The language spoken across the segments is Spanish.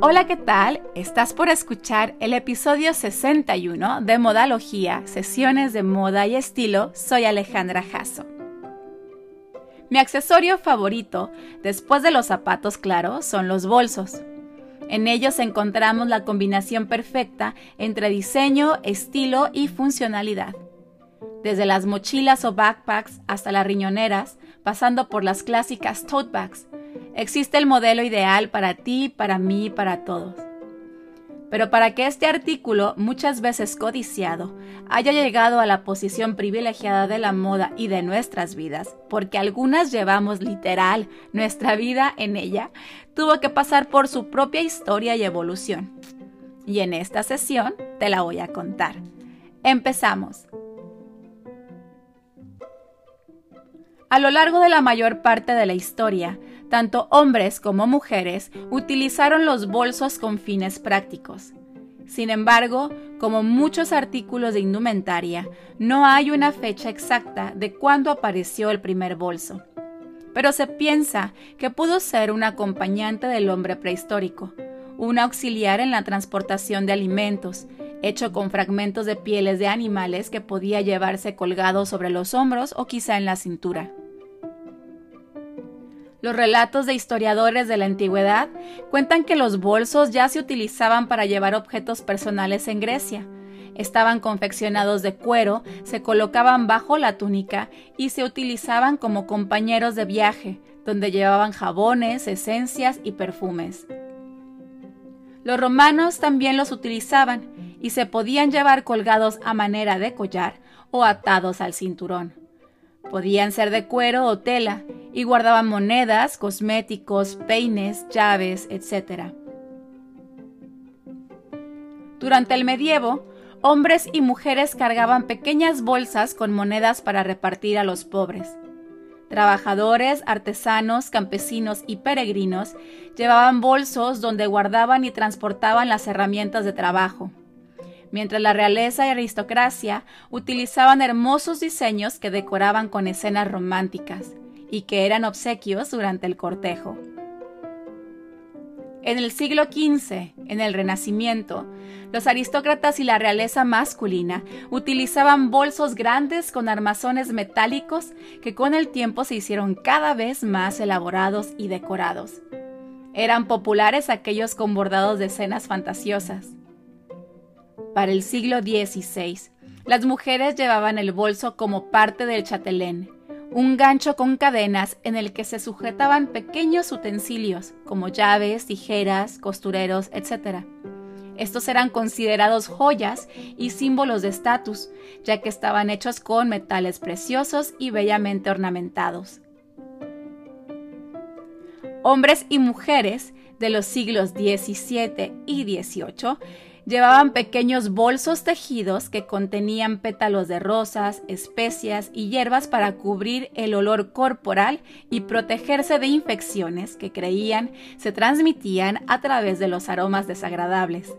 Hola, ¿qué tal? Estás por escuchar el episodio 61 de Modalogía, sesiones de moda y estilo. Soy Alejandra Jasso. Mi accesorio favorito, después de los zapatos claros, son los bolsos. En ellos encontramos la combinación perfecta entre diseño, estilo y funcionalidad. Desde las mochilas o backpacks hasta las riñoneras, pasando por las clásicas tote bags, existe el modelo ideal para ti, para mí, para todos. Pero para que este artículo, muchas veces codiciado, haya llegado a la posición privilegiada de la moda y de nuestras vidas, porque algunas llevamos literal nuestra vida en ella, tuvo que pasar por su propia historia y evolución. Y en esta sesión te la voy a contar. Empezamos. A lo largo de la mayor parte de la historia, tanto hombres como mujeres utilizaron los bolsos con fines prácticos. Sin embargo, como muchos artículos de indumentaria, no hay una fecha exacta de cuándo apareció el primer bolso. Pero se piensa que pudo ser un acompañante del hombre prehistórico, un auxiliar en la transportación de alimentos, hecho con fragmentos de pieles de animales que podía llevarse colgado sobre los hombros o quizá en la cintura. Los relatos de historiadores de la antigüedad cuentan que los bolsos ya se utilizaban para llevar objetos personales en Grecia. Estaban confeccionados de cuero, se colocaban bajo la túnica y se utilizaban como compañeros de viaje, donde llevaban jabones, esencias y perfumes. Los romanos también los utilizaban y se podían llevar colgados a manera de collar o atados al cinturón. Podían ser de cuero o tela y guardaban monedas, cosméticos, peines, llaves, etc. Durante el medievo, hombres y mujeres cargaban pequeñas bolsas con monedas para repartir a los pobres. Trabajadores, artesanos, campesinos y peregrinos llevaban bolsos donde guardaban y transportaban las herramientas de trabajo mientras la realeza y aristocracia utilizaban hermosos diseños que decoraban con escenas románticas y que eran obsequios durante el cortejo. En el siglo XV, en el Renacimiento, los aristócratas y la realeza masculina utilizaban bolsos grandes con armazones metálicos que con el tiempo se hicieron cada vez más elaborados y decorados. Eran populares aquellos con bordados de escenas fantasiosas. Para el siglo XVI, las mujeres llevaban el bolso como parte del chatelén, un gancho con cadenas en el que se sujetaban pequeños utensilios como llaves, tijeras, costureros, etc. Estos eran considerados joyas y símbolos de estatus, ya que estaban hechos con metales preciosos y bellamente ornamentados. Hombres y mujeres de los siglos XVII y XVIII Llevaban pequeños bolsos tejidos que contenían pétalos de rosas, especias y hierbas para cubrir el olor corporal y protegerse de infecciones que creían se transmitían a través de los aromas desagradables.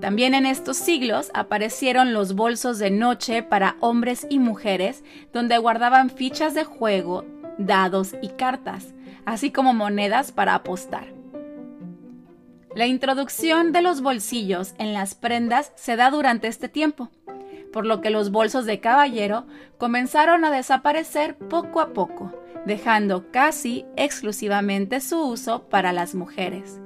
También en estos siglos aparecieron los bolsos de noche para hombres y mujeres, donde guardaban fichas de juego, dados y cartas, así como monedas para apostar. La introducción de los bolsillos en las prendas se da durante este tiempo, por lo que los bolsos de caballero comenzaron a desaparecer poco a poco, dejando casi exclusivamente su uso para las mujeres.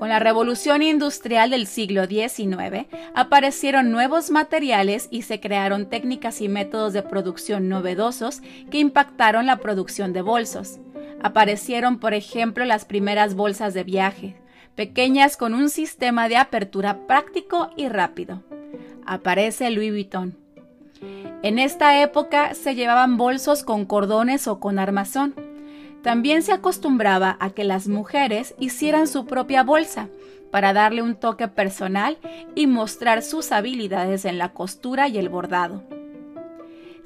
Con la revolución industrial del siglo XIX aparecieron nuevos materiales y se crearon técnicas y métodos de producción novedosos que impactaron la producción de bolsos. Aparecieron, por ejemplo, las primeras bolsas de viaje, pequeñas con un sistema de apertura práctico y rápido. Aparece Louis Vuitton. En esta época se llevaban bolsos con cordones o con armazón. También se acostumbraba a que las mujeres hicieran su propia bolsa para darle un toque personal y mostrar sus habilidades en la costura y el bordado.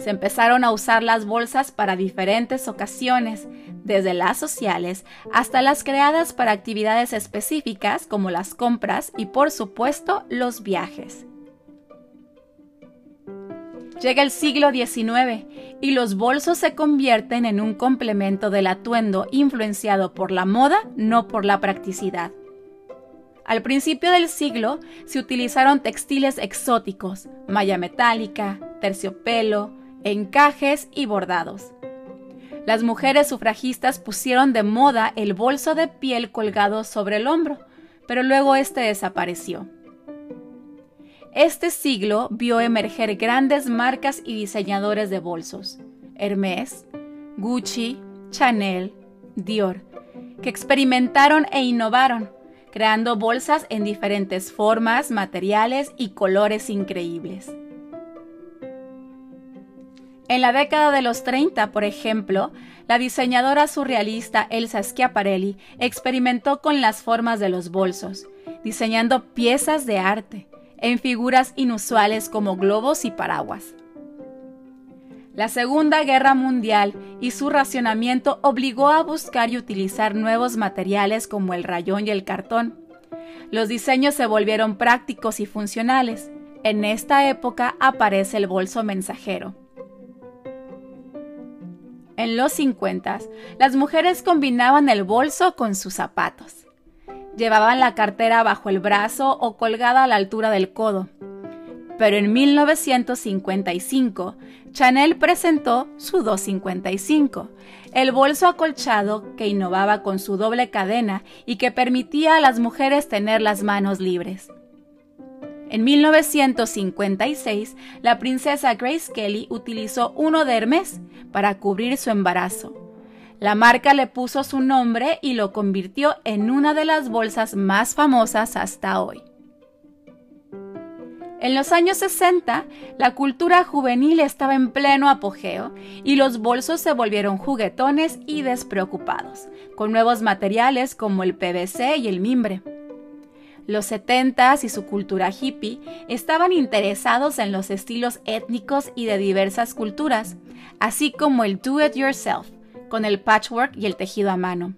Se empezaron a usar las bolsas para diferentes ocasiones, desde las sociales hasta las creadas para actividades específicas como las compras y por supuesto los viajes. Llega el siglo XIX y los bolsos se convierten en un complemento del atuendo influenciado por la moda, no por la practicidad. Al principio del siglo se utilizaron textiles exóticos, malla metálica, terciopelo, encajes y bordados. Las mujeres sufragistas pusieron de moda el bolso de piel colgado sobre el hombro, pero luego este desapareció. Este siglo vio emerger grandes marcas y diseñadores de bolsos, Hermès, Gucci, Chanel, Dior, que experimentaron e innovaron, creando bolsas en diferentes formas, materiales y colores increíbles. En la década de los 30, por ejemplo, la diseñadora surrealista Elsa Schiaparelli experimentó con las formas de los bolsos, diseñando piezas de arte, en figuras inusuales como globos y paraguas. La Segunda Guerra Mundial y su racionamiento obligó a buscar y utilizar nuevos materiales como el rayón y el cartón. Los diseños se volvieron prácticos y funcionales. En esta época aparece el bolso mensajero. En los 50, las mujeres combinaban el bolso con sus zapatos. Llevaban la cartera bajo el brazo o colgada a la altura del codo. Pero en 1955, Chanel presentó su 255, el bolso acolchado que innovaba con su doble cadena y que permitía a las mujeres tener las manos libres. En 1956, la princesa Grace Kelly utilizó uno de Hermes para cubrir su embarazo. La marca le puso su nombre y lo convirtió en una de las bolsas más famosas hasta hoy. En los años 60, la cultura juvenil estaba en pleno apogeo y los bolsos se volvieron juguetones y despreocupados, con nuevos materiales como el PVC y el mimbre. Los 70s y su cultura hippie estaban interesados en los estilos étnicos y de diversas culturas, así como el do it yourself, con el patchwork y el tejido a mano.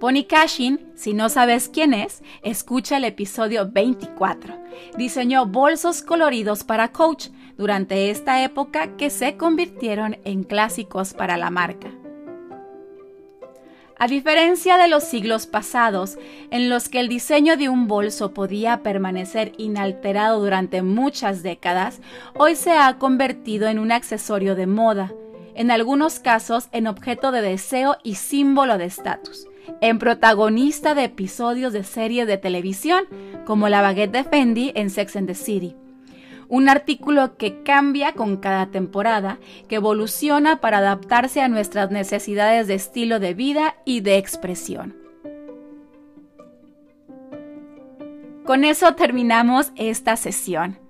Bonnie Cashin, si no sabes quién es, escucha el episodio 24. Diseñó bolsos coloridos para Coach durante esta época que se convirtieron en clásicos para la marca. A diferencia de los siglos pasados, en los que el diseño de un bolso podía permanecer inalterado durante muchas décadas, hoy se ha convertido en un accesorio de moda, en algunos casos en objeto de deseo y símbolo de estatus, en protagonista de episodios de series de televisión como la baguette de Fendi en Sex and the City. Un artículo que cambia con cada temporada, que evoluciona para adaptarse a nuestras necesidades de estilo de vida y de expresión. Con eso terminamos esta sesión.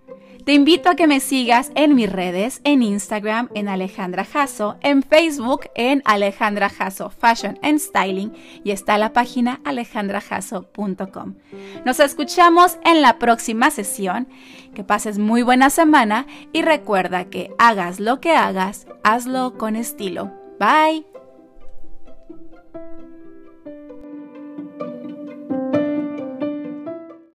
Te invito a que me sigas en mis redes, en Instagram en Alejandra Jasso, en Facebook en Alejandra Jasso Fashion and Styling y está la página alejandrajasso.com. Nos escuchamos en la próxima sesión. Que pases muy buena semana y recuerda que hagas lo que hagas, hazlo con estilo. Bye.